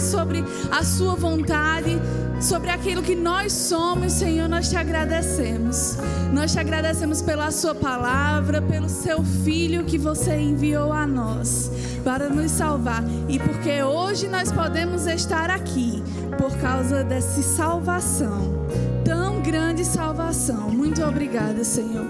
sobre a Sua vontade, sobre aquilo que nós somos, Senhor, nós te agradecemos. Nós te agradecemos pela Sua palavra, pelo Seu Filho que você enviou a nós para nos salvar e porque hoje nós podemos estar aqui por causa dessa salvação tão grande salvação. Muito obrigada, Senhor.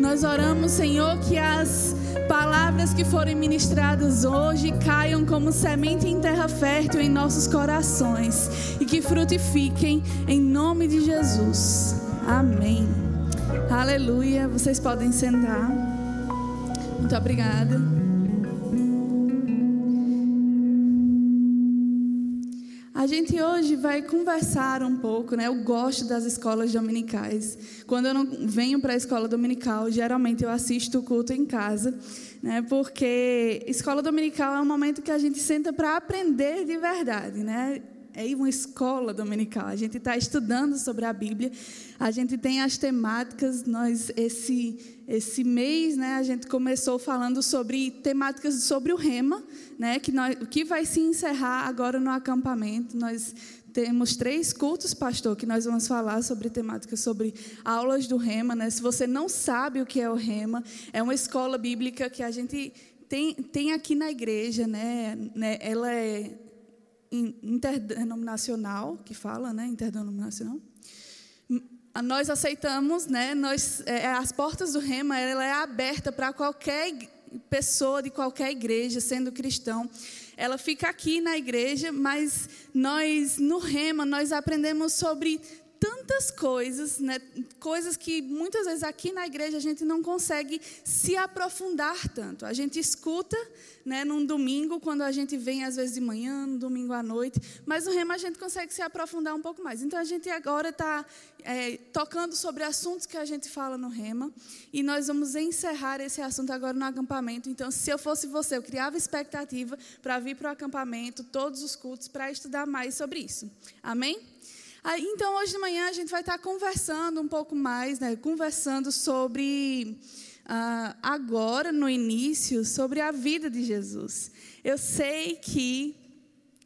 Nós oramos, Senhor, que as palavras que forem ministradas hoje caiam como semente em terra fértil em nossos corações e que frutifiquem em nome de Jesus. Amém. Aleluia. Vocês podem sentar. Muito obrigada. A gente hoje vai conversar um pouco, né? Eu gosto das escolas dominicais. Quando eu não venho para a escola dominical, geralmente eu assisto o culto em casa, né? Porque escola dominical é um momento que a gente senta para aprender de verdade, né? É uma escola dominical. A gente está estudando sobre a Bíblia. A gente tem as temáticas. Nós esse esse mês, né, a gente começou falando sobre temáticas sobre o rema, né, que nós, que vai se encerrar agora no acampamento. Nós temos três cultos, pastor, que nós vamos falar sobre temáticas sobre aulas do rema, né? Se você não sabe o que é o rema, é uma escola bíblica que a gente tem, tem aqui na igreja, né? né ela é interdenominacional, que fala, né? Interdenominacional. Nós aceitamos, né? Nós, é, as portas do Rema, ela é aberta para qualquer pessoa de qualquer igreja, sendo cristão. Ela fica aqui na igreja, mas nós, no Rema, nós aprendemos sobre tantas coisas, né? coisas que muitas vezes aqui na igreja a gente não consegue se aprofundar tanto. A gente escuta né, num domingo, quando a gente vem às vezes de manhã, no domingo à noite, mas no rema a gente consegue se aprofundar um pouco mais. Então a gente agora está é, tocando sobre assuntos que a gente fala no rema e nós vamos encerrar esse assunto agora no acampamento. Então, se eu fosse você, eu criava expectativa para vir para o acampamento, todos os cultos, para estudar mais sobre isso. Amém? Então, hoje de manhã a gente vai estar conversando um pouco mais, né? conversando sobre, uh, agora no início, sobre a vida de Jesus. Eu sei que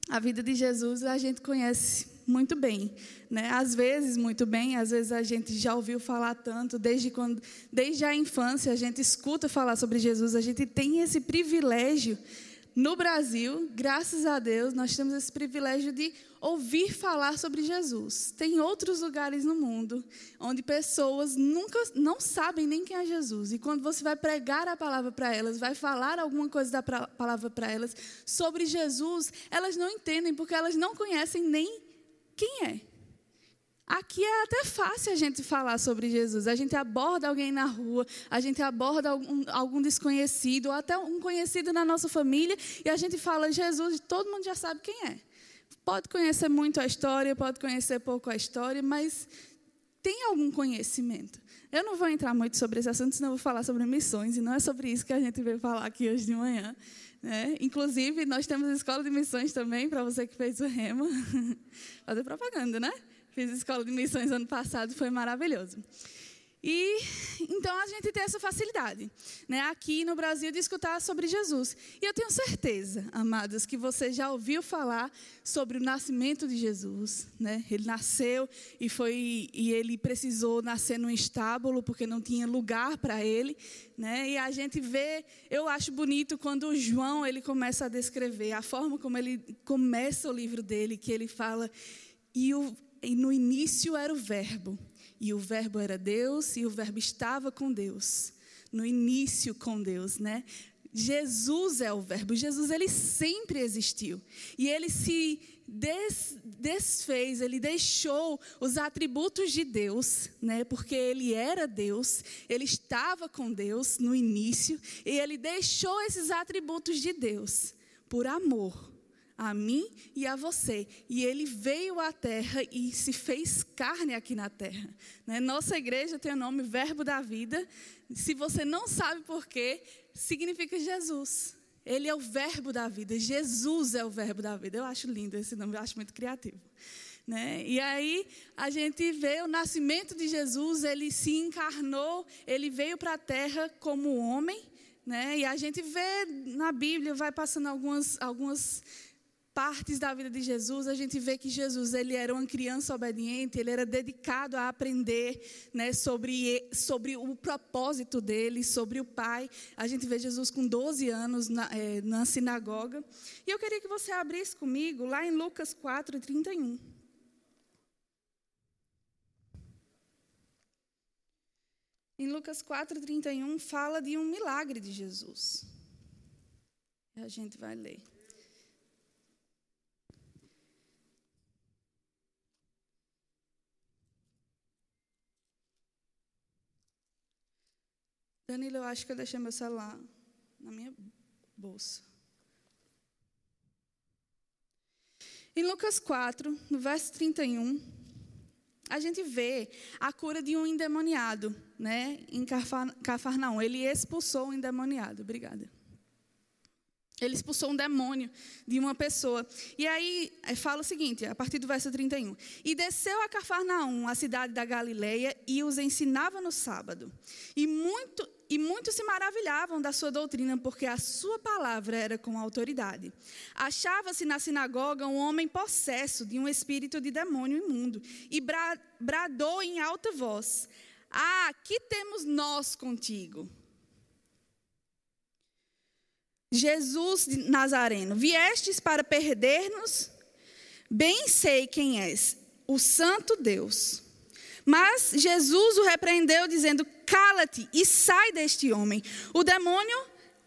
a vida de Jesus a gente conhece muito bem, né? Às vezes muito bem, às vezes a gente já ouviu falar tanto, desde quando, desde a infância a gente escuta falar sobre Jesus, a gente tem esse privilégio no Brasil, graças a Deus, nós temos esse privilégio de ouvir falar sobre Jesus. Tem outros lugares no mundo onde pessoas nunca não sabem nem quem é Jesus. E quando você vai pregar a palavra para elas, vai falar alguma coisa da palavra para elas sobre Jesus, elas não entendem porque elas não conhecem nem quem é. Aqui é até fácil a gente falar sobre Jesus. A gente aborda alguém na rua, a gente aborda algum, algum, desconhecido, ou até um conhecido na nossa família, e a gente fala Jesus, todo mundo já sabe quem é. Pode conhecer muito a história, pode conhecer pouco a história, mas tem algum conhecimento. Eu não vou entrar muito sobre esse assunto, senão eu vou falar sobre missões, e não é sobre isso que a gente veio falar aqui hoje de manhã. Né? Inclusive, nós temos a escola de missões também, para você que fez o rema. Fazer propaganda, né? Fiz escola de missões ano passado, foi maravilhoso. E então a gente tem essa facilidade, né, aqui no Brasil, de escutar sobre Jesus. E eu tenho certeza, amados, que você já ouviu falar sobre o nascimento de Jesus, né? Ele nasceu e foi e ele precisou nascer num estábulo porque não tinha lugar para ele, né? E a gente vê, eu acho bonito quando o João ele começa a descrever a forma como ele começa o livro dele, que ele fala e o, e no início era o Verbo, e o Verbo era Deus, e o Verbo estava com Deus. No início com Deus, né? Jesus é o Verbo. Jesus ele sempre existiu e ele se des, desfez, ele deixou os atributos de Deus, né? Porque ele era Deus, ele estava com Deus no início e ele deixou esses atributos de Deus por amor a mim e a você. E ele veio à terra e se fez carne aqui na terra. Né? Nossa igreja tem o nome Verbo da Vida. Se você não sabe por quê, significa Jesus. Ele é o verbo da vida. Jesus é o verbo da vida. Eu acho lindo esse nome, eu acho muito criativo. Né? E aí a gente vê o nascimento de Jesus, ele se encarnou, ele veio para a terra como homem. Né? E a gente vê na Bíblia, vai passando algumas, algumas partes da vida de Jesus, a gente vê que Jesus ele era uma criança obediente, ele era dedicado a aprender né, sobre, sobre o propósito dele, sobre o Pai. A gente vê Jesus com 12 anos na, é, na sinagoga. E eu queria que você abrisse comigo lá em Lucas 4, 31. Em Lucas 4, 31, fala de um milagre de Jesus. E a gente vai ler. Danilo, eu acho que eu deixei meu celular na minha bolsa. Em Lucas 4, no verso 31, a gente vê a cura de um endemoniado, né, em Cafarnaum. Ele expulsou o endemoniado. Obrigada. Ele expulsou um demônio de uma pessoa. E aí fala o seguinte, a partir do verso 31. E desceu a Cafarnaum, a cidade da Galileia, e os ensinava no sábado. E muito e muitos se maravilhavam da sua doutrina, porque a sua palavra era com autoridade. Achava-se na sinagoga um homem possesso de um espírito de demônio imundo, e bradou em alta voz: Ah, que temos nós contigo? Jesus de Nazareno, viestes para perder-nos? Bem sei quem és, o Santo Deus. Mas Jesus o repreendeu, dizendo: Cala-te e sai deste homem. O demônio,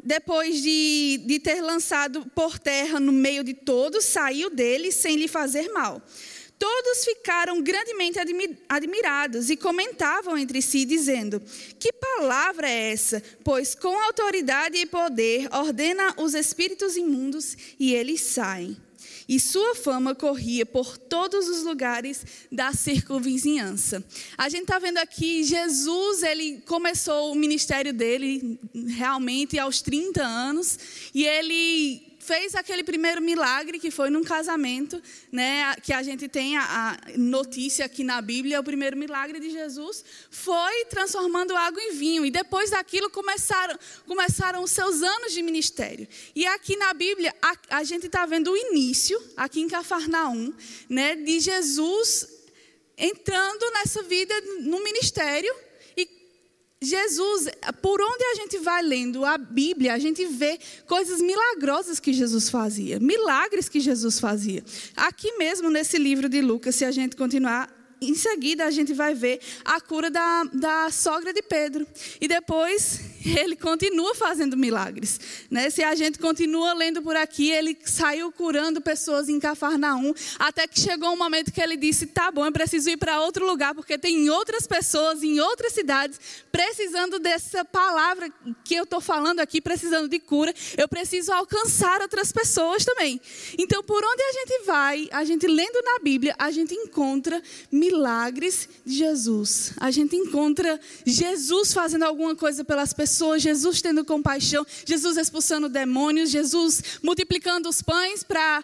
depois de, de ter lançado por terra no meio de todos, saiu dele sem lhe fazer mal. Todos ficaram grandemente admirados e comentavam entre si, dizendo: Que palavra é essa? Pois com autoridade e poder ordena os espíritos imundos e eles saem e sua fama corria por todos os lugares da circunvizinhança. A gente está vendo aqui, Jesus, ele começou o ministério dele realmente aos 30 anos, e ele fez aquele primeiro milagre que foi num casamento, né, que a gente tem a, a notícia aqui na Bíblia, o primeiro milagre de Jesus foi transformando água em vinho e depois daquilo começaram começaram os seus anos de ministério. E aqui na Bíblia a, a gente está vendo o início aqui em Cafarnaum, né, de Jesus entrando nessa vida no ministério Jesus, por onde a gente vai lendo a Bíblia, a gente vê coisas milagrosas que Jesus fazia, milagres que Jesus fazia. Aqui mesmo nesse livro de Lucas, se a gente continuar em seguida a gente vai ver a cura da, da sogra de Pedro. E depois ele continua fazendo milagres. Né? Se a gente continua lendo por aqui, ele saiu curando pessoas em Cafarnaum, até que chegou um momento que ele disse: tá bom, eu preciso ir para outro lugar, porque tem outras pessoas em outras cidades precisando dessa palavra que eu estou falando aqui, precisando de cura. Eu preciso alcançar outras pessoas também. Então, por onde a gente vai, a gente lendo na Bíblia, a gente encontra milagres milagres de Jesus. A gente encontra Jesus fazendo alguma coisa pelas pessoas, Jesus tendo compaixão, Jesus expulsando demônios, Jesus multiplicando os pães para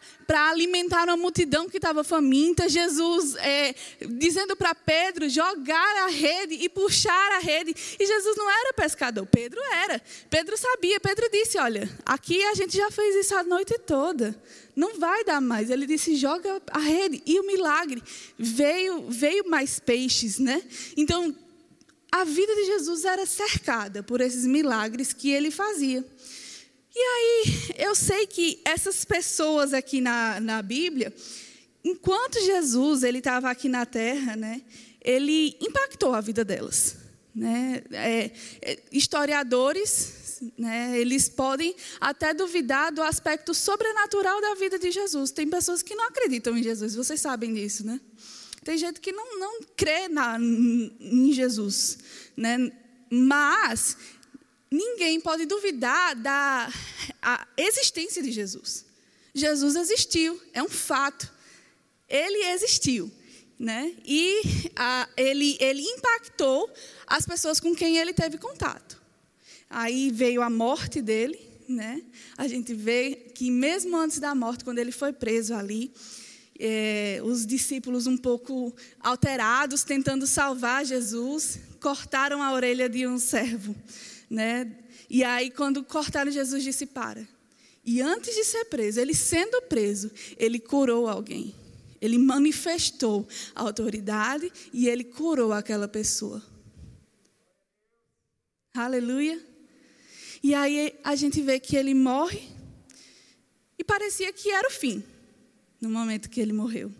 alimentar uma multidão que estava faminta, Jesus é, dizendo para Pedro jogar a rede e puxar a rede. E Jesus não era pescador, Pedro era. Pedro sabia, Pedro disse: Olha, aqui a gente já fez isso a noite toda não vai dar mais. Ele disse: joga a rede. E o milagre veio, veio mais peixes, né? Então, a vida de Jesus era cercada por esses milagres que ele fazia. E aí, eu sei que essas pessoas aqui na, na Bíblia, enquanto Jesus ele estava aqui na Terra, né? Ele impactou a vida delas. Né? É, é, historiadores né, eles podem até duvidar do aspecto sobrenatural da vida de Jesus. Tem pessoas que não acreditam em Jesus, vocês sabem disso, né? Tem gente que não, não crê na, em Jesus, né? Mas ninguém pode duvidar da existência de Jesus. Jesus existiu, é um fato. Ele existiu. Né? E ele, ele impactou as pessoas com quem ele teve contato. Aí veio a morte dele, né? A gente vê que mesmo antes da morte, quando ele foi preso ali, é, os discípulos um pouco alterados, tentando salvar Jesus, cortaram a orelha de um servo, né? E aí quando cortaram Jesus disse para. E antes de ser preso, ele sendo preso, ele curou alguém. Ele manifestou a autoridade e ele curou aquela pessoa. Aleluia. E aí a gente vê que ele morre e parecia que era o fim, no momento que ele morreu.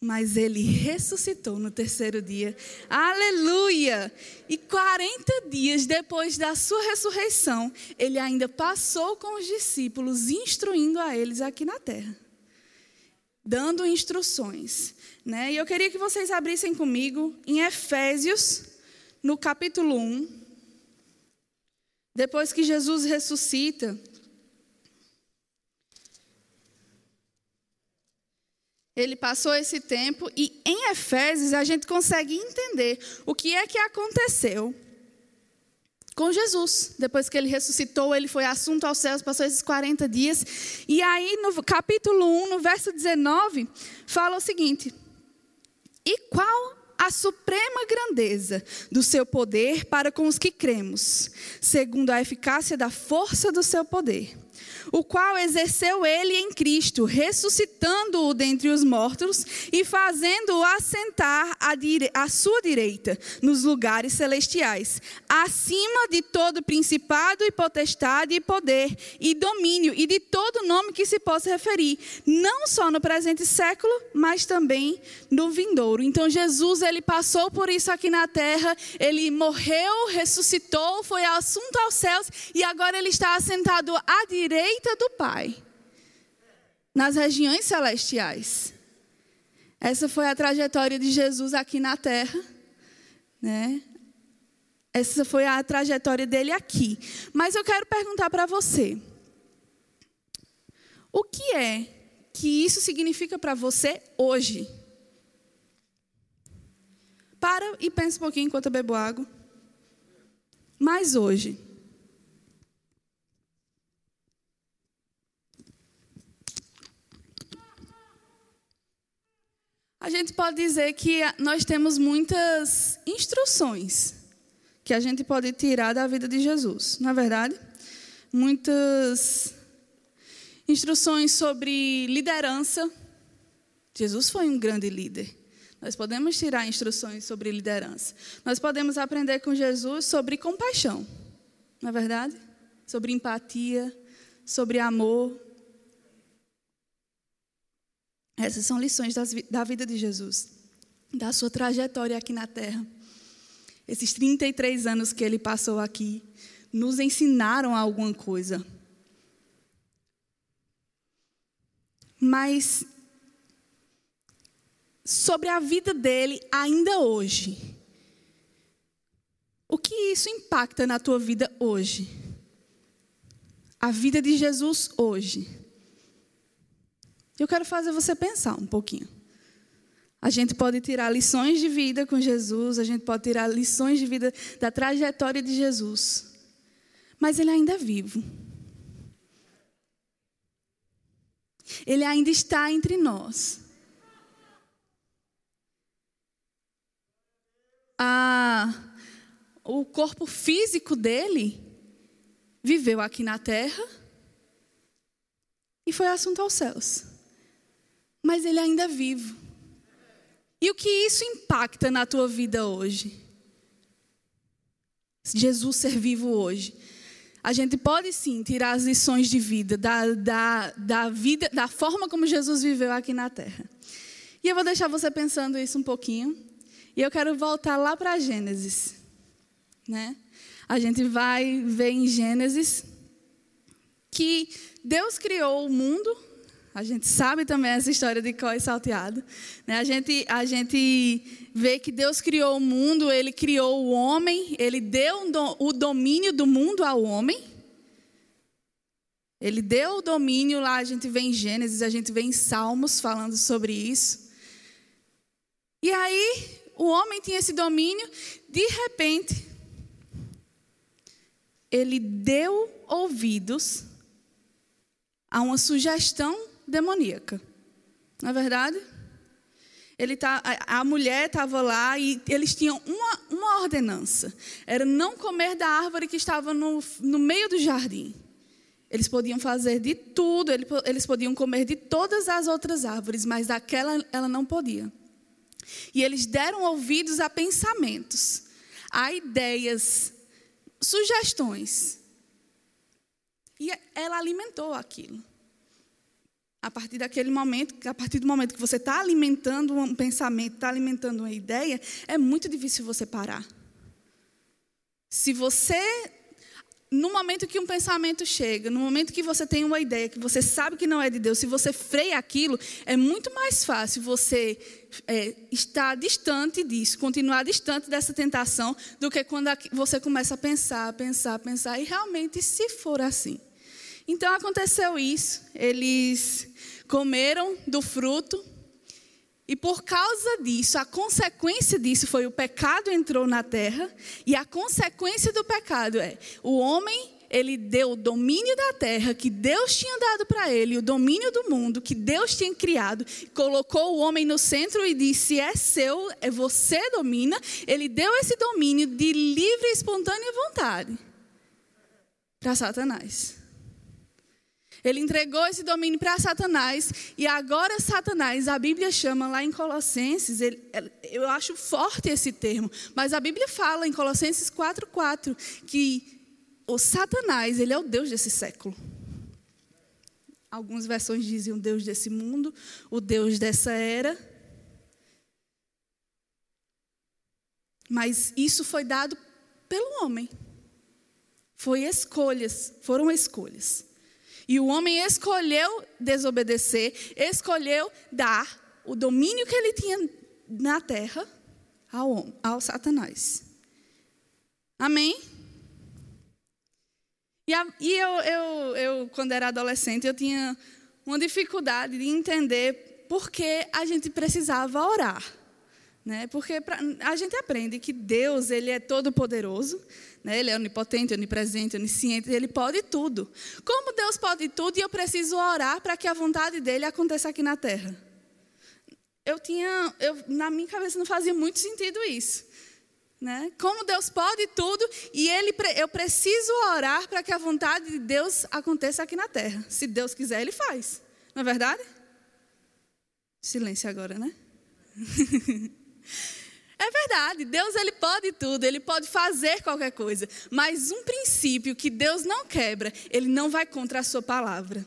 Mas ele ressuscitou no terceiro dia. Aleluia! E 40 dias depois da sua ressurreição, ele ainda passou com os discípulos, instruindo a eles aqui na terra. Dando instruções. Né? E eu queria que vocês abrissem comigo em Efésios, no capítulo 1. Depois que Jesus ressuscita, ele passou esse tempo e em Efésios a gente consegue entender o que é que aconteceu com Jesus. Depois que ele ressuscitou, ele foi assunto aos céus, passou esses 40 dias. E aí no capítulo 1, no verso 19, fala o seguinte: E qual a suprema grandeza do seu poder para com os que cremos, segundo a eficácia da força do seu poder o qual exerceu ele em Cristo, ressuscitando-o dentre os mortos e fazendo-o assentar à, à, sua direita, nos lugares celestiais, acima de todo principado e potestade e poder e domínio e de todo nome que se possa referir, não só no presente século, mas também no vindouro. Então Jesus, ele passou por isso aqui na terra, ele morreu, ressuscitou, foi assunto aos céus e agora ele está assentado à direita direita do Pai, nas regiões celestiais. Essa foi a trajetória de Jesus aqui na terra, né? Essa foi a trajetória dele aqui. Mas eu quero perguntar para você: o que é que isso significa para você hoje? Para e pensa um pouquinho enquanto eu bebo água. Mas hoje. Gente pode dizer que nós temos muitas instruções que a gente pode tirar da vida de Jesus, não é verdade? Muitas instruções sobre liderança. Jesus foi um grande líder. Nós podemos tirar instruções sobre liderança. Nós podemos aprender com Jesus sobre compaixão, não é verdade? Sobre empatia, sobre amor, essas são lições das, da vida de Jesus, da sua trajetória aqui na terra. Esses 33 anos que ele passou aqui nos ensinaram alguma coisa. Mas sobre a vida dele ainda hoje. O que isso impacta na tua vida hoje? A vida de Jesus hoje. Eu quero fazer você pensar um pouquinho. A gente pode tirar lições de vida com Jesus, a gente pode tirar lições de vida da trajetória de Jesus. Mas ele ainda é vivo. Ele ainda está entre nós. Ah, o corpo físico dele viveu aqui na terra e foi assunto aos céus mas ele ainda é vivo. E o que isso impacta na tua vida hoje? Jesus ser vivo hoje. A gente pode sim tirar as lições de vida da, da, da vida, da forma como Jesus viveu aqui na terra. E eu vou deixar você pensando isso um pouquinho. E eu quero voltar lá para Gênesis. Né? A gente vai ver em Gênesis que Deus criou o mundo a gente sabe também essa história de Có e salteado. Né? A, gente, a gente vê que Deus criou o mundo, Ele criou o homem, Ele deu o domínio do mundo ao homem. Ele deu o domínio lá, a gente vê em Gênesis, a gente vê em Salmos falando sobre isso. E aí, o homem tinha esse domínio, de repente, ele deu ouvidos a uma sugestão demoníaca. Não é verdade? Ele tá, a mulher estava lá e eles tinham uma, uma ordenança: era não comer da árvore que estava no, no meio do jardim. Eles podiam fazer de tudo, eles podiam comer de todas as outras árvores, mas daquela ela não podia. E eles deram ouvidos a pensamentos, a ideias, sugestões. E ela alimentou aquilo. A partir daquele momento, a partir do momento que você está alimentando um pensamento, está alimentando uma ideia, é muito difícil você parar. Se você no momento que um pensamento chega, no momento que você tem uma ideia, que você sabe que não é de Deus, se você freia aquilo, é muito mais fácil você é, estar distante disso, continuar distante dessa tentação, do que quando você começa a pensar, pensar, pensar, e realmente se for assim. Então aconteceu isso, eles comeram do fruto, e por causa disso, a consequência disso foi o pecado entrou na terra, e a consequência do pecado é o homem, ele deu o domínio da terra que Deus tinha dado para ele, o domínio do mundo que Deus tinha criado, colocou o homem no centro e disse: "É seu, é você domina". Ele deu esse domínio de livre e espontânea vontade para Satanás. Ele entregou esse domínio para Satanás e agora Satanás, a Bíblia chama lá em Colossenses, ele, eu acho forte esse termo, mas a Bíblia fala em Colossenses 4:4 que o Satanás, ele é o Deus desse século. Algumas versões dizem o Deus desse mundo, o Deus dessa era. Mas isso foi dado pelo homem. Foi escolhas, foram escolhas. E o homem escolheu desobedecer, escolheu dar o domínio que ele tinha na terra ao, ao Satanás. Amém? E, a, e eu, eu, eu, quando era adolescente, eu tinha uma dificuldade de entender por que a gente precisava orar. Né? Porque pra, a gente aprende que Deus ele é todo poderoso, né? ele é onipotente, onipresente, onisciente, ele pode tudo. Como Deus pode tudo e eu preciso orar para que a vontade dele aconteça aqui na terra? Eu tinha, eu, na minha cabeça não fazia muito sentido isso. Né? Como Deus pode tudo e ele, eu preciso orar para que a vontade de Deus aconteça aqui na terra. Se Deus quiser, ele faz. Não é verdade? Silêncio agora, né? É verdade, Deus ele pode tudo, ele pode fazer qualquer coisa, mas um princípio que Deus não quebra, ele não vai contra a sua palavra.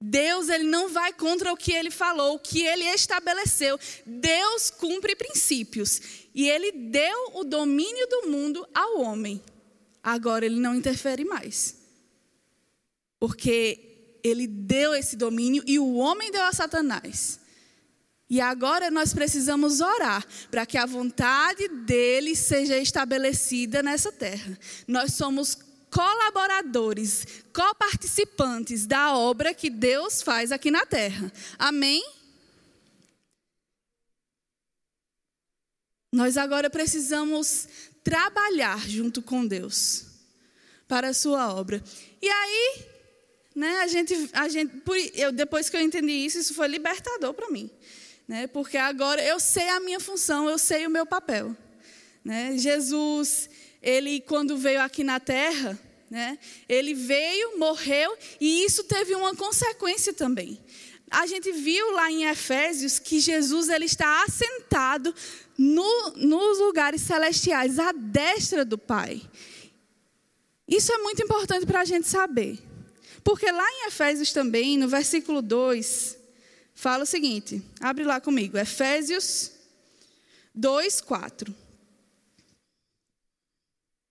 Deus ele não vai contra o que ele falou, o que ele estabeleceu. Deus cumpre princípios e ele deu o domínio do mundo ao homem. Agora ele não interfere mais. Porque ele deu esse domínio e o homem deu a Satanás. E agora nós precisamos orar para que a vontade dele seja estabelecida nessa terra. Nós somos colaboradores, coparticipantes da obra que Deus faz aqui na terra. Amém? Nós agora precisamos trabalhar junto com Deus para a sua obra. E aí, né, a gente, a gente, eu, depois que eu entendi isso, isso foi libertador para mim né? Porque agora eu sei a minha função, eu sei o meu papel, né? Jesus, ele quando veio aqui na Terra, né? Ele veio, morreu e isso teve uma consequência também. A gente viu lá em Efésios que Jesus ele está assentado no, nos lugares celestiais, à destra do Pai. Isso é muito importante para a gente saber. Porque lá em Efésios também, no versículo 2, fala o seguinte: abre lá comigo, Efésios 2, 4.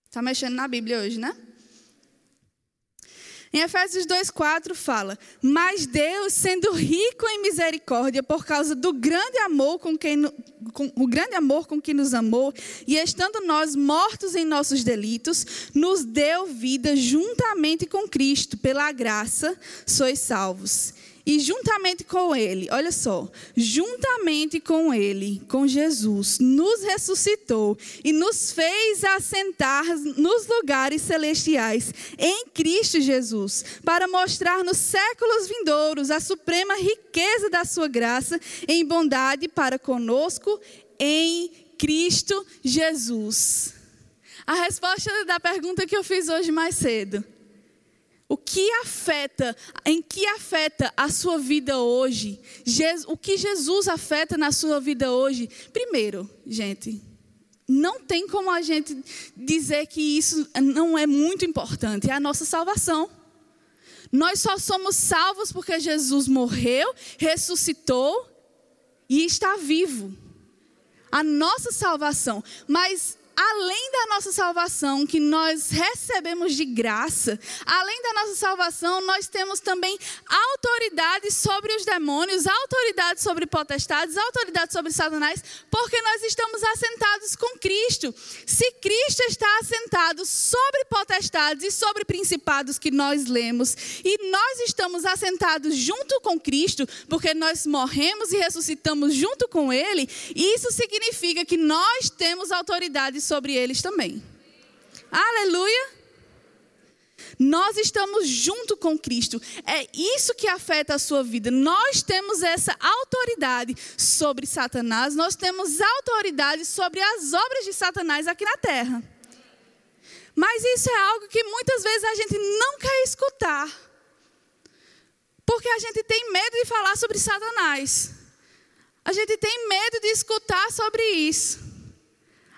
Está mexendo na Bíblia hoje, né? Em Efésios 2,4 fala: Mas Deus, sendo rico em misericórdia, por causa do grande amor com quem com, o grande amor com que nos amou, e estando nós mortos em nossos delitos, nos deu vida juntamente com Cristo, pela graça sois salvos. E juntamente com Ele, olha só, juntamente com Ele, com Jesus, nos ressuscitou e nos fez assentar nos lugares celestiais em Cristo Jesus, para mostrar nos séculos vindouros a suprema riqueza da Sua graça em bondade para conosco em Cristo Jesus. A resposta da pergunta que eu fiz hoje mais cedo. O que afeta, em que afeta a sua vida hoje? O que Jesus afeta na sua vida hoje? Primeiro, gente, não tem como a gente dizer que isso não é muito importante, é a nossa salvação. Nós só somos salvos porque Jesus morreu, ressuscitou e está vivo. A nossa salvação. Mas além da nossa salvação, que nós recebemos de graça, além da nossa salvação, nós temos também autoridade sobre os demônios, autoridade sobre potestades, autoridade sobre Satanás, porque nós estamos assentados com Cristo. Se Cristo está assentado sobre potestades e sobre principados que nós lemos, e nós estamos assentados junto com Cristo, porque nós morremos e ressuscitamos junto com Ele, isso significa que nós temos autoridade sobre eles também. Aleluia! Nós estamos junto com Cristo. É isso que afeta a sua vida. Nós temos essa autoridade sobre Satanás, nós temos autoridade sobre as obras de Satanás aqui na terra. Mas isso é algo que muitas vezes a gente não quer escutar. Porque a gente tem medo de falar sobre Satanás. A gente tem medo de escutar sobre isso.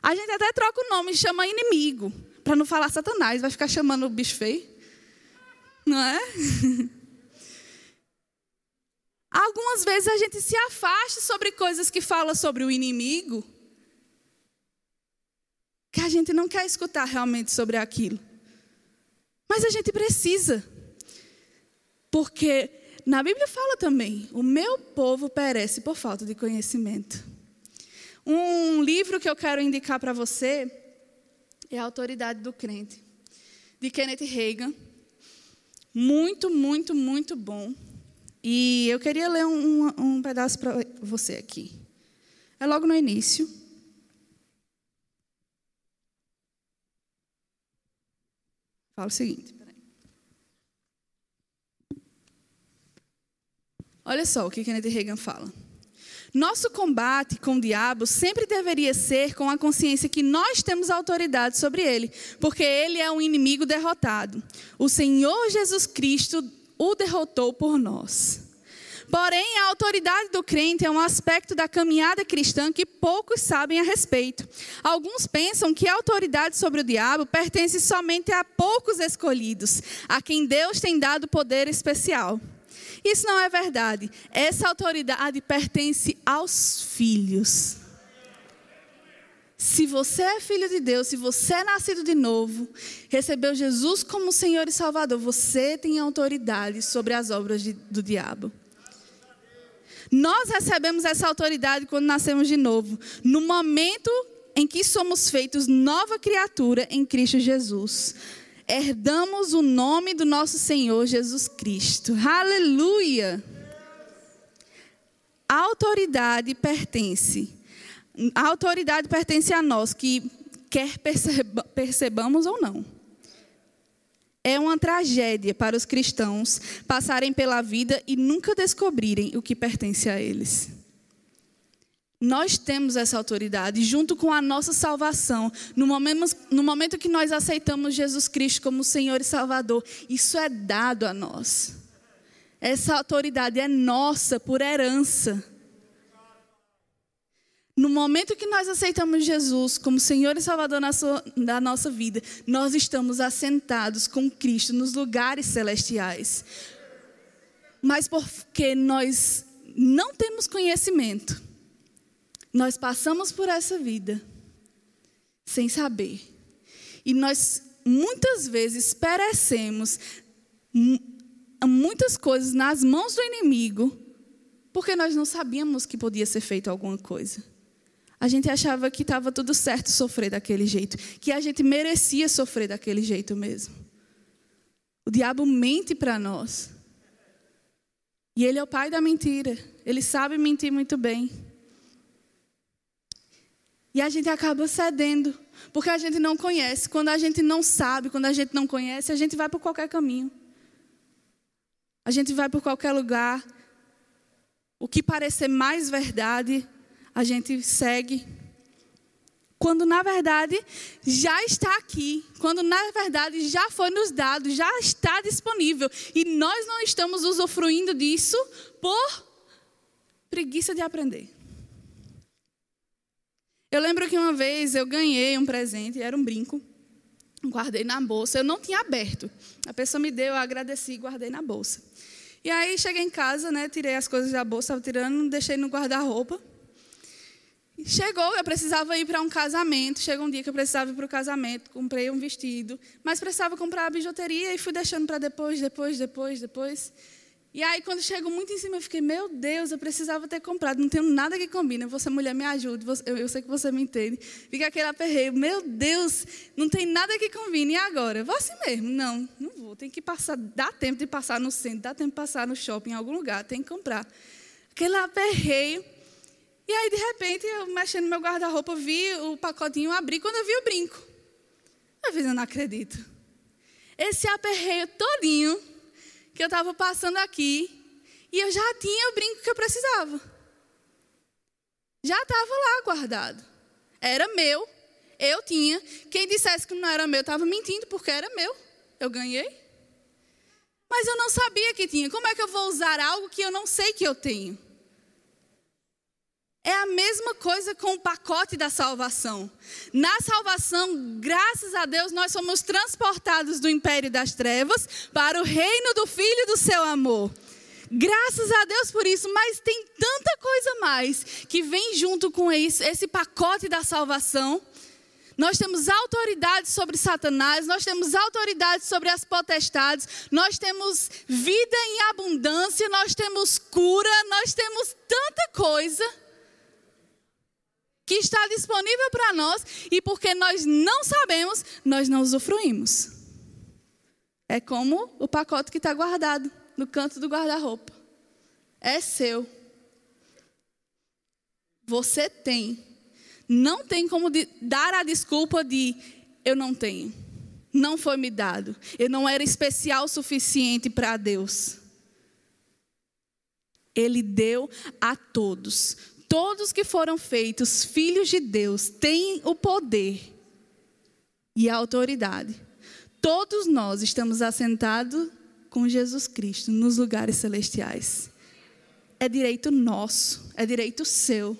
A gente até troca o nome, chama inimigo, para não falar Satanás, vai ficar chamando o bicho feio. Não é? Algumas vezes a gente se afasta sobre coisas que falam sobre o inimigo, que a gente não quer escutar realmente sobre aquilo. Mas a gente precisa. Porque na Bíblia fala também: o meu povo perece por falta de conhecimento. Um livro que eu quero indicar para você é A Autoridade do Crente, de Kenneth Reagan. Muito, muito, muito bom. E eu queria ler um, um pedaço para você aqui. É logo no início. Fala o seguinte. Olha só o que Kenneth Reagan fala. Nosso combate com o diabo sempre deveria ser com a consciência que nós temos autoridade sobre ele, porque ele é um inimigo derrotado. O Senhor Jesus Cristo o derrotou por nós. Porém, a autoridade do crente é um aspecto da caminhada cristã que poucos sabem a respeito. Alguns pensam que a autoridade sobre o diabo pertence somente a poucos escolhidos, a quem Deus tem dado poder especial. Isso não é verdade. Essa autoridade pertence aos filhos. Se você é filho de Deus, se você é nascido de novo, recebeu Jesus como Senhor e Salvador, você tem autoridade sobre as obras de, do diabo. Nós recebemos essa autoridade quando nascemos de novo, no momento em que somos feitos nova criatura em Cristo Jesus herdamos o nome do nosso Senhor Jesus Cristo. Aleluia! A autoridade pertence. A autoridade pertence a nós, que quer perceba, percebamos ou não. É uma tragédia para os cristãos passarem pela vida e nunca descobrirem o que pertence a eles. Nós temos essa autoridade, junto com a nossa salvação, no momento, no momento que nós aceitamos Jesus Cristo como Senhor e Salvador, isso é dado a nós. Essa autoridade é nossa por herança. No momento que nós aceitamos Jesus como Senhor e Salvador da nossa vida, nós estamos assentados com Cristo nos lugares celestiais. Mas porque nós não temos conhecimento, nós passamos por essa vida sem saber. E nós muitas vezes perecemos muitas coisas nas mãos do inimigo, porque nós não sabíamos que podia ser feito alguma coisa. A gente achava que estava tudo certo sofrer daquele jeito, que a gente merecia sofrer daquele jeito mesmo. O diabo mente para nós. E ele é o pai da mentira. Ele sabe mentir muito bem. E a gente acaba cedendo, porque a gente não conhece. Quando a gente não sabe, quando a gente não conhece, a gente vai por qualquer caminho. A gente vai por qualquer lugar. O que parecer mais verdade, a gente segue. quando na verdade já está aqui, quando na verdade já foi nos dado, já está disponível e nós não estamos usufruindo disso por preguiça de aprender. Eu lembro que uma vez eu ganhei um presente, era um brinco, guardei na bolsa, eu não tinha aberto. A pessoa me deu, eu agradeci e guardei na bolsa. E aí cheguei em casa, né, tirei as coisas da bolsa, estava tirando, deixei no guarda-roupa. Chegou, eu precisava ir para um casamento. Chegou um dia que eu precisava ir para o casamento, comprei um vestido, mas precisava comprar a bijuteria e fui deixando para depois, depois, depois, depois. E aí, quando chegou muito em cima, eu fiquei, meu Deus, eu precisava ter comprado, não tenho nada que combine. Você, mulher, me ajude, eu, sei que você me entende. Fica aquele aperreio, meu Deus, não tem nada que combine. E agora? Vou assim mesmo. Não, não vou. Tem que passar, dá tempo de passar no centro, dá tempo de passar no shopping, em algum lugar, tem que comprar. Aquele aperreio. E aí, de repente, eu mexendo no meu guarda-roupa, vi o pacotinho abrir quando eu vi o brinco. Eu fiz, eu não acredito. Esse aperreio todinho que eu estava passando aqui e eu já tinha o brinco que eu precisava. Já estava lá guardado. Era meu, eu tinha. Quem dissesse que não era meu estava mentindo, porque era meu. Eu ganhei. Mas eu não sabia que tinha. Como é que eu vou usar algo que eu não sei que eu tenho? É a mesma coisa com o pacote da salvação. Na salvação, graças a Deus, nós somos transportados do império das trevas para o reino do Filho do seu amor. Graças a Deus por isso, mas tem tanta coisa mais que vem junto com isso, esse pacote da salvação. Nós temos autoridade sobre Satanás, nós temos autoridade sobre as potestades, nós temos vida em abundância, nós temos cura, nós temos tanta coisa que está disponível para nós e porque nós não sabemos, nós não usufruímos. É como o pacote que está guardado no canto do guarda-roupa. É seu. Você tem. Não tem como dar a desculpa de eu não tenho. Não foi me dado. Eu não era especial o suficiente para Deus. Ele deu a todos todos que foram feitos filhos de Deus têm o poder e a autoridade. Todos nós estamos assentados com Jesus Cristo nos lugares celestiais. É direito nosso, é direito seu.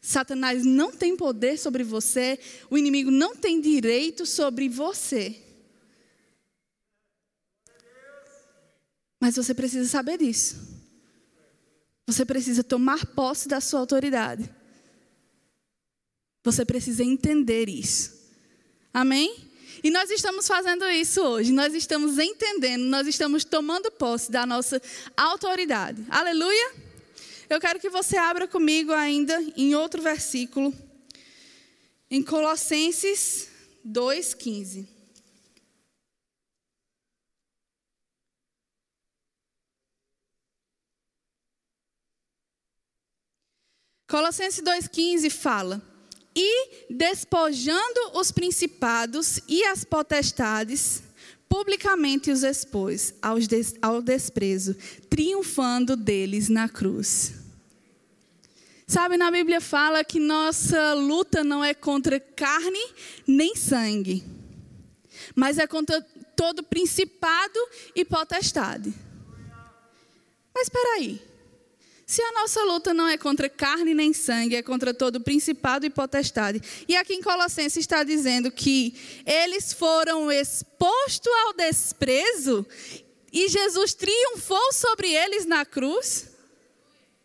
Satanás não tem poder sobre você, o inimigo não tem direito sobre você. Mas você precisa saber disso. Você precisa tomar posse da sua autoridade. Você precisa entender isso. Amém? E nós estamos fazendo isso hoje. Nós estamos entendendo, nós estamos tomando posse da nossa autoridade. Aleluia? Eu quero que você abra comigo ainda em outro versículo, em Colossenses 2,15. Colossenses 2,15 fala: E despojando os principados e as potestades, publicamente os expôs ao desprezo, triunfando deles na cruz. Sabe, na Bíblia fala que nossa luta não é contra carne nem sangue, mas é contra todo principado e potestade. Mas espera aí. Se a nossa luta não é contra carne nem sangue, é contra todo principado e potestade. E aqui em Colossenses está dizendo que eles foram expostos ao desprezo e Jesus triunfou sobre eles na cruz.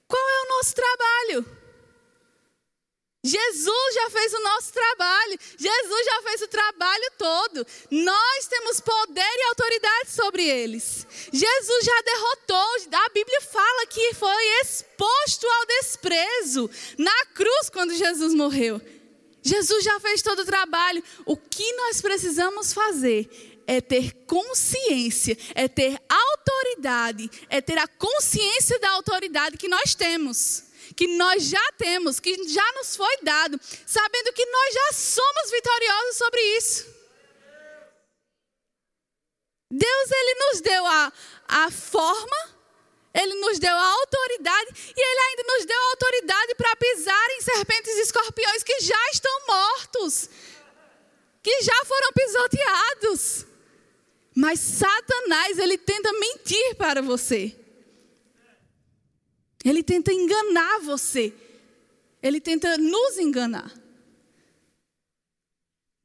Qual é o nosso trabalho? Jesus já fez o nosso trabalho. Jesus já fez o trabalho todo. Nós temos poder e autoridade sobre eles. Jesus já derrotou. A Bíblia fala que foi exposto ao desprezo na cruz quando Jesus morreu. Jesus já fez todo o trabalho. O que nós precisamos fazer é ter consciência, é ter autoridade, é ter a consciência da autoridade que nós temos que nós já temos, que já nos foi dado, sabendo que nós já somos vitoriosos sobre isso. Deus ele nos deu a, a forma, Ele nos deu a autoridade e Ele ainda nos deu a autoridade para pisar em serpentes e escorpiões que já estão mortos, que já foram pisoteados. Mas Satanás, ele tenta mentir para você. Ele tenta enganar você. Ele tenta nos enganar.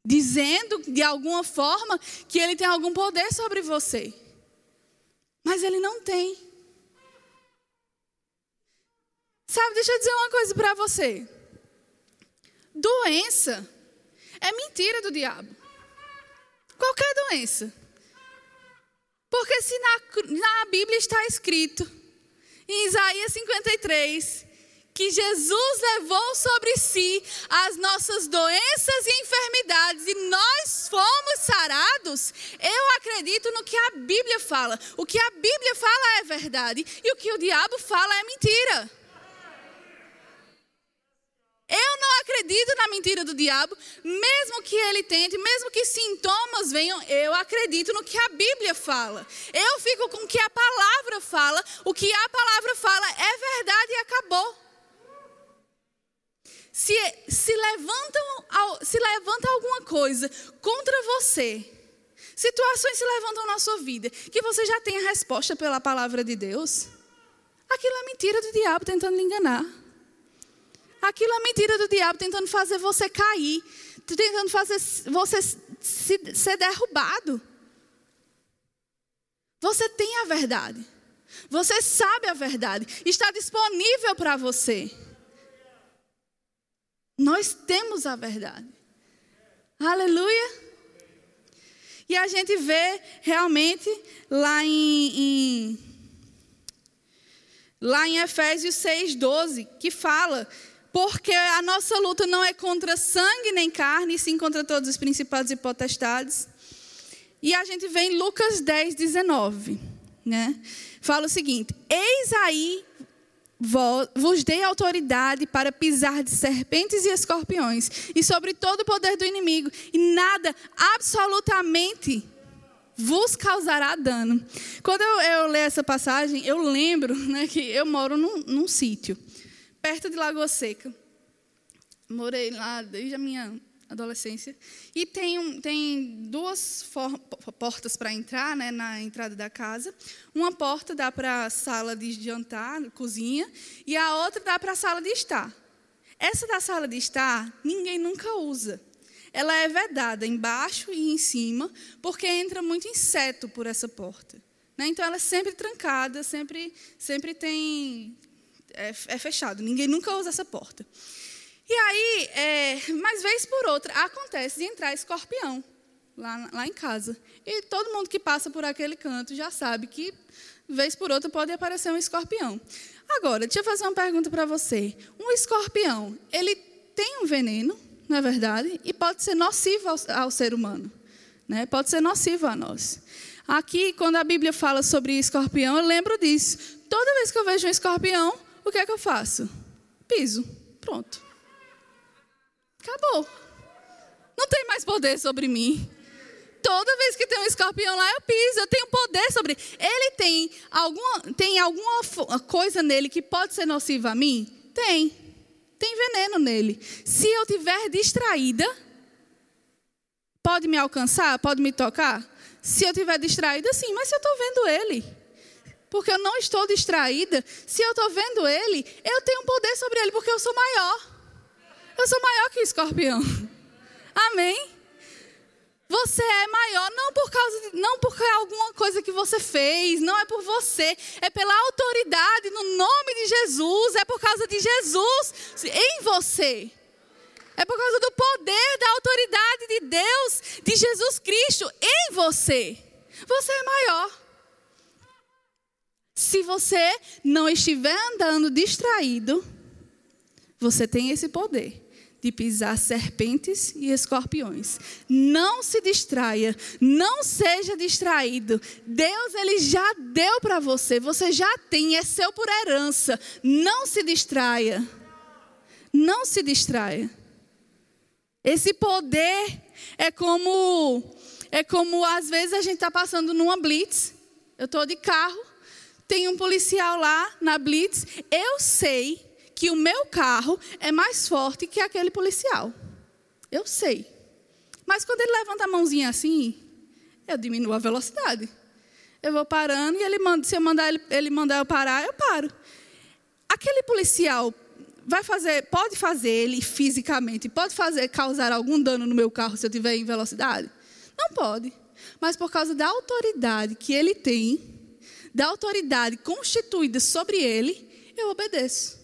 Dizendo de alguma forma que ele tem algum poder sobre você. Mas ele não tem. Sabe, deixa eu dizer uma coisa para você. Doença é mentira do diabo. Qualquer doença. Porque se na, na Bíblia está escrito, em Isaías 53, que Jesus levou sobre si as nossas doenças e enfermidades e nós fomos sarados, eu acredito no que a Bíblia fala. O que a Bíblia fala é verdade e o que o diabo fala é mentira. Eu não acredito na mentira do diabo, mesmo que ele tente, mesmo que sintomas venham, eu acredito no que a Bíblia fala. Eu fico com o que a palavra fala, o que a palavra fala é verdade e acabou. Se, se, levantam, se levanta alguma coisa contra você, situações se levantam na sua vida, que você já tem a resposta pela palavra de Deus, aquilo é mentira do diabo tentando lhe enganar. Aquilo é mentira do diabo tentando fazer você cair, tentando fazer você ser derrubado. Você tem a verdade. Você sabe a verdade. Está disponível para você. Nós temos a verdade. Aleluia. E a gente vê realmente lá em, em lá em Efésios 6:12 que fala porque a nossa luta não é contra sangue nem carne, sim contra todos os principados e potestades. E a gente vê em Lucas 10, 19, né? Fala o seguinte: Eis aí vos dei autoridade para pisar de serpentes e escorpiões e sobre todo o poder do inimigo, e nada, absolutamente, vos causará dano. Quando eu, eu leio essa passagem, eu lembro né, que eu moro num, num sítio perto de Lagoa Seca. Morei lá desde a minha adolescência. E tem, tem duas portas para entrar, né, na entrada da casa. Uma porta dá para a sala de jantar, cozinha, e a outra dá para a sala de estar. Essa da sala de estar, ninguém nunca usa. Ela é vedada embaixo e em cima, porque entra muito inseto por essa porta. Né? Então, ela é sempre trancada, sempre, sempre tem é, é fechado. Ninguém nunca usa essa porta. E aí, é, mas vez por outra, acontece de entrar escorpião lá, lá em casa. E todo mundo que passa por aquele canto já sabe que, vez por outra, pode aparecer um escorpião. Agora, deixa eu fazer uma pergunta para você. Um escorpião, ele tem um veneno, não é verdade? E pode ser nocivo ao, ao ser humano. Né? Pode ser nocivo a nós. Aqui, quando a Bíblia fala sobre escorpião, eu lembro disso. Toda vez que eu vejo um escorpião, o que é que eu faço? Piso. Pronto. Acabou. Não tem mais poder sobre mim. Toda vez que tem um escorpião lá, eu piso. Eu tenho poder sobre. Ele tem alguma, tem alguma coisa nele que pode ser nociva a mim? Tem. Tem veneno nele. Se eu tiver distraída, pode me alcançar? Pode me tocar? Se eu tiver distraída, sim. Mas se eu estou vendo ele, porque eu não estou distraída, se eu estou vendo ele, eu tenho um poder sobre ele, porque eu sou maior. Eu sou maior que o escorpião. Amém? Você é maior não por causa de, não é alguma coisa que você fez, não é por você, é pela autoridade no nome de Jesus, é por causa de Jesus em você. É por causa do poder da autoridade de Deus, de Jesus Cristo em você. Você é maior. Se você não estiver andando distraído, você tem esse poder de pisar serpentes e escorpiões. Não se distraia, não seja distraído. Deus ele já deu para você, você já tem, é seu por herança. Não se distraia. Não se distraia. Esse poder é como é como às vezes a gente está passando numa blitz. Eu estou de carro, tem um policial lá na blitz, eu sei que o meu carro é mais forte que aquele policial. Eu sei. Mas quando ele levanta a mãozinha assim, eu diminuo a velocidade. Eu vou parando e ele manda, se eu mandar ele, ele mandar eu parar, eu paro. Aquele policial vai fazer, pode fazer ele fisicamente, pode fazer causar algum dano no meu carro se eu estiver em velocidade? Não pode. Mas por causa da autoridade que ele tem, da autoridade constituída sobre ele, eu obedeço.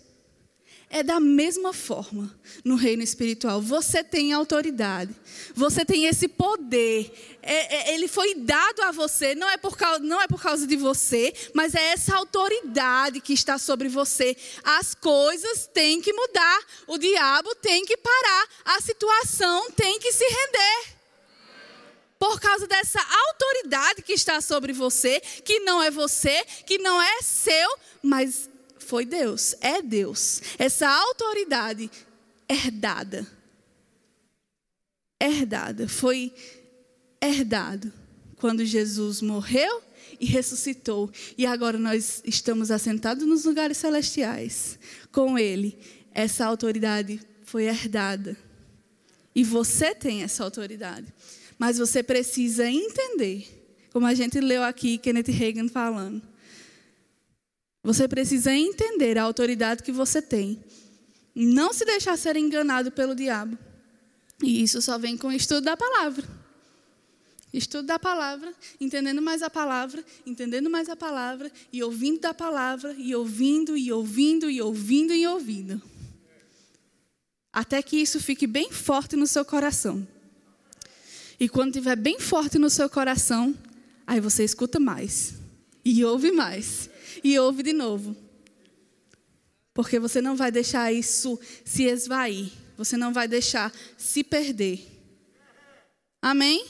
É da mesma forma no reino espiritual. Você tem autoridade, você tem esse poder. É, é, ele foi dado a você, não é, por causa, não é por causa de você, mas é essa autoridade que está sobre você. As coisas têm que mudar, o diabo tem que parar, a situação tem que se render por causa dessa autoridade que está sobre você, que não é você, que não é seu, mas foi Deus, é Deus. Essa autoridade herdada. Herdada, foi herdado quando Jesus morreu e ressuscitou. E agora nós estamos assentados nos lugares celestiais com Ele. Essa autoridade foi herdada. E você tem essa autoridade. Mas você precisa entender, como a gente leu aqui, Kenneth Reagan falando, você precisa entender a autoridade que você tem. Não se deixar ser enganado pelo diabo. E isso só vem com o estudo da palavra. Estudo da palavra, entendendo mais a palavra, entendendo mais a palavra, e ouvindo da palavra, e ouvindo, e ouvindo, e ouvindo, e ouvindo. Até que isso fique bem forte no seu coração. E quando estiver bem forte no seu coração, aí você escuta mais, e ouve mais, e ouve de novo. Porque você não vai deixar isso se esvair. Você não vai deixar se perder. Amém?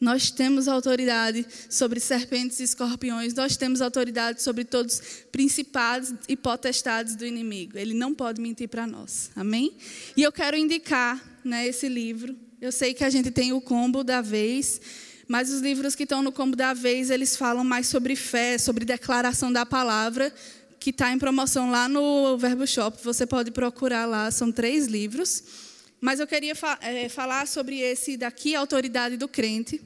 Nós temos autoridade sobre serpentes e escorpiões, nós temos autoridade sobre todos os principados e potestades do inimigo. Ele não pode mentir para nós. Amém? E eu quero indicar né, esse livro. Eu sei que a gente tem o combo da vez. Mas os livros que estão no combo da vez, eles falam mais sobre fé, sobre declaração da palavra, que está em promoção lá no Verbo Shop. Você pode procurar lá, são três livros. Mas eu queria fa é, falar sobre esse daqui, Autoridade do Crente.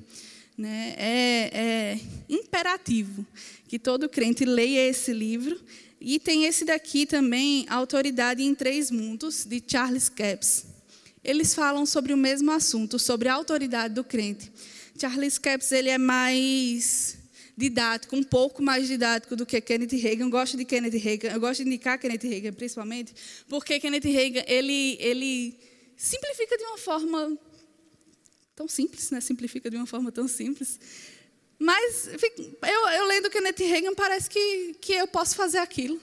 Né? É, é imperativo que todo crente leia esse livro. E tem esse daqui também, Autoridade em Três Mundos, de Charles Capps. Eles falam sobre o mesmo assunto, sobre a autoridade do crente. Charles Capps ele é mais didático, um pouco mais didático do que Kenneth Reagan. Eu gosto de Kenneth Reagan, eu gosto de indicar Kenneth Reagan principalmente, porque Kenneth Reagan ele, ele simplifica de uma forma tão simples, né? Simplifica de uma forma tão simples. Mas eu, eu lendo Kenneth Reagan parece que, que eu posso fazer aquilo,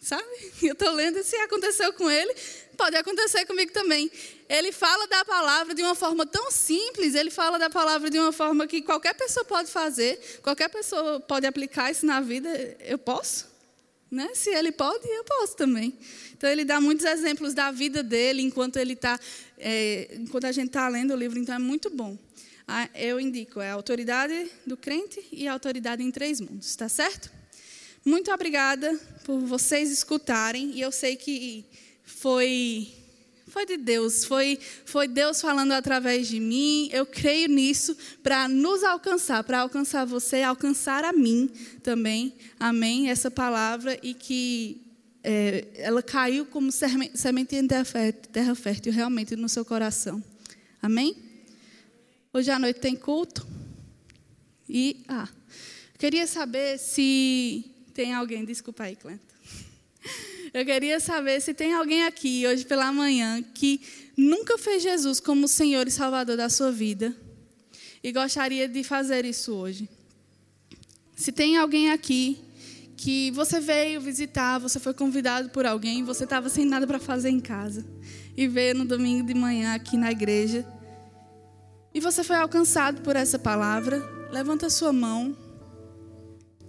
sabe? Eu estou lendo se aconteceu com ele, pode acontecer comigo também. Ele fala da palavra de uma forma tão simples, ele fala da palavra de uma forma que qualquer pessoa pode fazer, qualquer pessoa pode aplicar isso na vida. Eu posso? Né? Se ele pode, eu posso também. Então ele dá muitos exemplos da vida dele enquanto ele está, é, enquanto a gente está lendo o livro. Então é muito bom. Ah, eu indico é a autoridade do crente e a autoridade em três mundos, está certo? Muito obrigada por vocês escutarem e eu sei que foi foi de Deus, foi, foi Deus falando através de mim. Eu creio nisso para nos alcançar, para alcançar você, alcançar a mim também. Amém? Essa palavra e que é, ela caiu como semente em terra fértil, realmente no seu coração. Amém? Hoje à noite tem culto. E, ah, queria saber se tem alguém, desculpa aí, Clento. Eu queria saber se tem alguém aqui hoje pela manhã que nunca fez Jesus como Senhor e Salvador da sua vida e gostaria de fazer isso hoje. Se tem alguém aqui que você veio visitar, você foi convidado por alguém, você estava sem nada para fazer em casa e veio no domingo de manhã aqui na igreja e você foi alcançado por essa palavra, levanta sua mão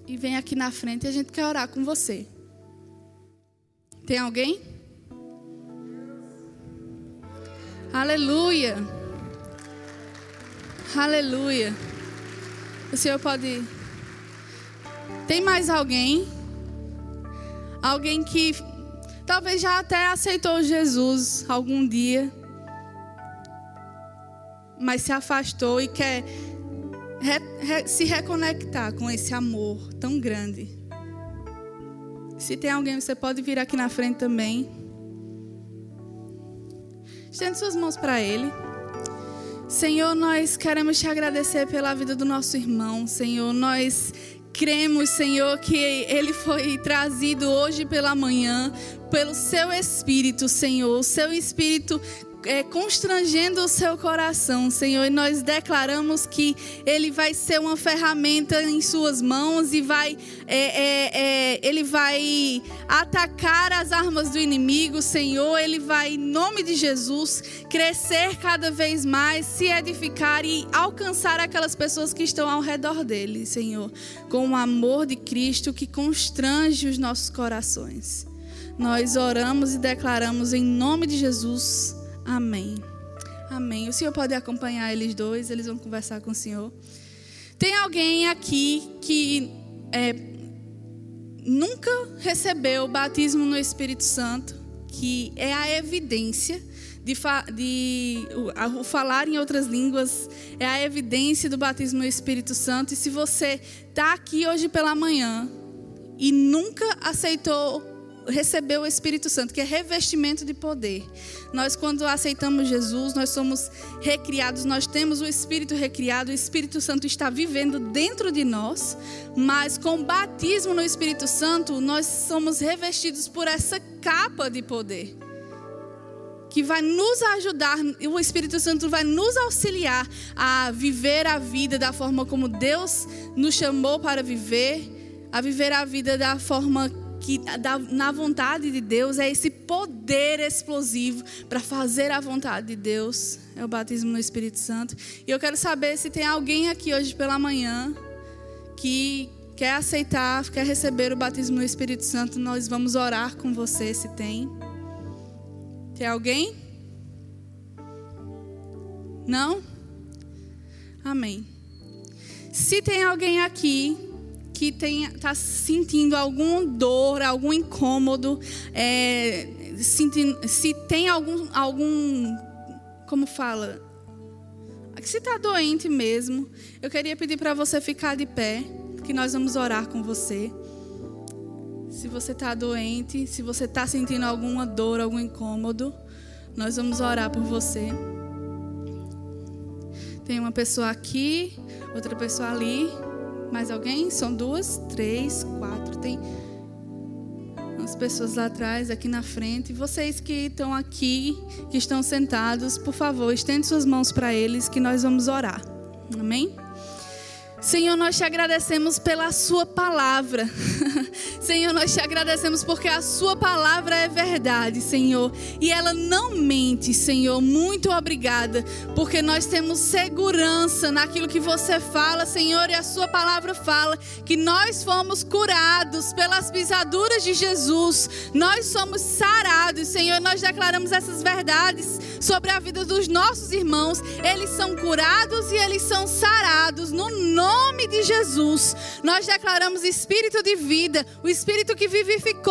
e vem aqui na frente e a gente quer orar com você. Tem alguém? Aleluia. Aleluia. O Senhor pode. Tem mais alguém? Alguém que talvez já até aceitou Jesus algum dia, mas se afastou e quer re, re, se reconectar com esse amor tão grande. Se tem alguém, você pode vir aqui na frente também. Estende suas mãos para Ele. Senhor, nós queremos te agradecer pela vida do nosso irmão. Senhor, nós cremos, Senhor, que ele foi trazido hoje pela manhã pelo seu espírito, Senhor. O seu espírito é, constrangendo o seu coração, Senhor. E nós declaramos que Ele vai ser uma ferramenta em Suas mãos e vai, é, é, é, Ele vai atacar as armas do inimigo, Senhor. Ele vai, em nome de Jesus, crescer cada vez mais, se edificar e alcançar aquelas pessoas que estão ao redor dele, Senhor, com o amor de Cristo que constrange os nossos corações. Nós oramos e declaramos em nome de Jesus. Amém. Amém. O Senhor pode acompanhar eles dois, eles vão conversar com o Senhor. Tem alguém aqui que é, nunca recebeu o batismo no Espírito Santo, que é a evidência de, de o, o, falar em outras línguas é a evidência do batismo no Espírito Santo. E se você está aqui hoje pela manhã e nunca aceitou recebeu o Espírito Santo, que é revestimento de poder. Nós, quando aceitamos Jesus, nós somos recriados, nós temos o Espírito recriado, o Espírito Santo está vivendo dentro de nós, mas com o batismo no Espírito Santo, nós somos revestidos por essa capa de poder. Que vai nos ajudar, o Espírito Santo vai nos auxiliar a viver a vida da forma como Deus nos chamou para viver, a viver a vida da forma que na vontade de Deus é esse poder explosivo para fazer a vontade de Deus. É o batismo no Espírito Santo. E eu quero saber se tem alguém aqui hoje pela manhã que quer aceitar, quer receber o batismo no Espírito Santo. Nós vamos orar com você se tem. Tem alguém? Não? Amém. Se tem alguém aqui que está sentindo alguma dor, algum incômodo, é, sentindo, se tem algum, algum, como fala, se está doente mesmo, eu queria pedir para você ficar de pé, que nós vamos orar com você. Se você está doente, se você está sentindo alguma dor, algum incômodo, nós vamos orar por você. Tem uma pessoa aqui, outra pessoa ali. Mais alguém? São duas, três, quatro. Tem umas pessoas lá atrás, aqui na frente. Vocês que estão aqui, que estão sentados, por favor, estende suas mãos para eles que nós vamos orar. Amém? Senhor, nós te agradecemos pela Sua palavra. Senhor, nós te agradecemos porque a Sua palavra é verdade, Senhor. E ela não mente, Senhor. Muito obrigada, porque nós temos segurança naquilo que você fala, Senhor. E a Sua palavra fala que nós fomos curados pelas pisaduras de Jesus. Nós somos sarados, Senhor. Nós declaramos essas verdades sobre a vida dos nossos irmãos. Eles são curados e eles são sarados no nome nome de Jesus, nós declaramos espírito de vida, o espírito que vivificou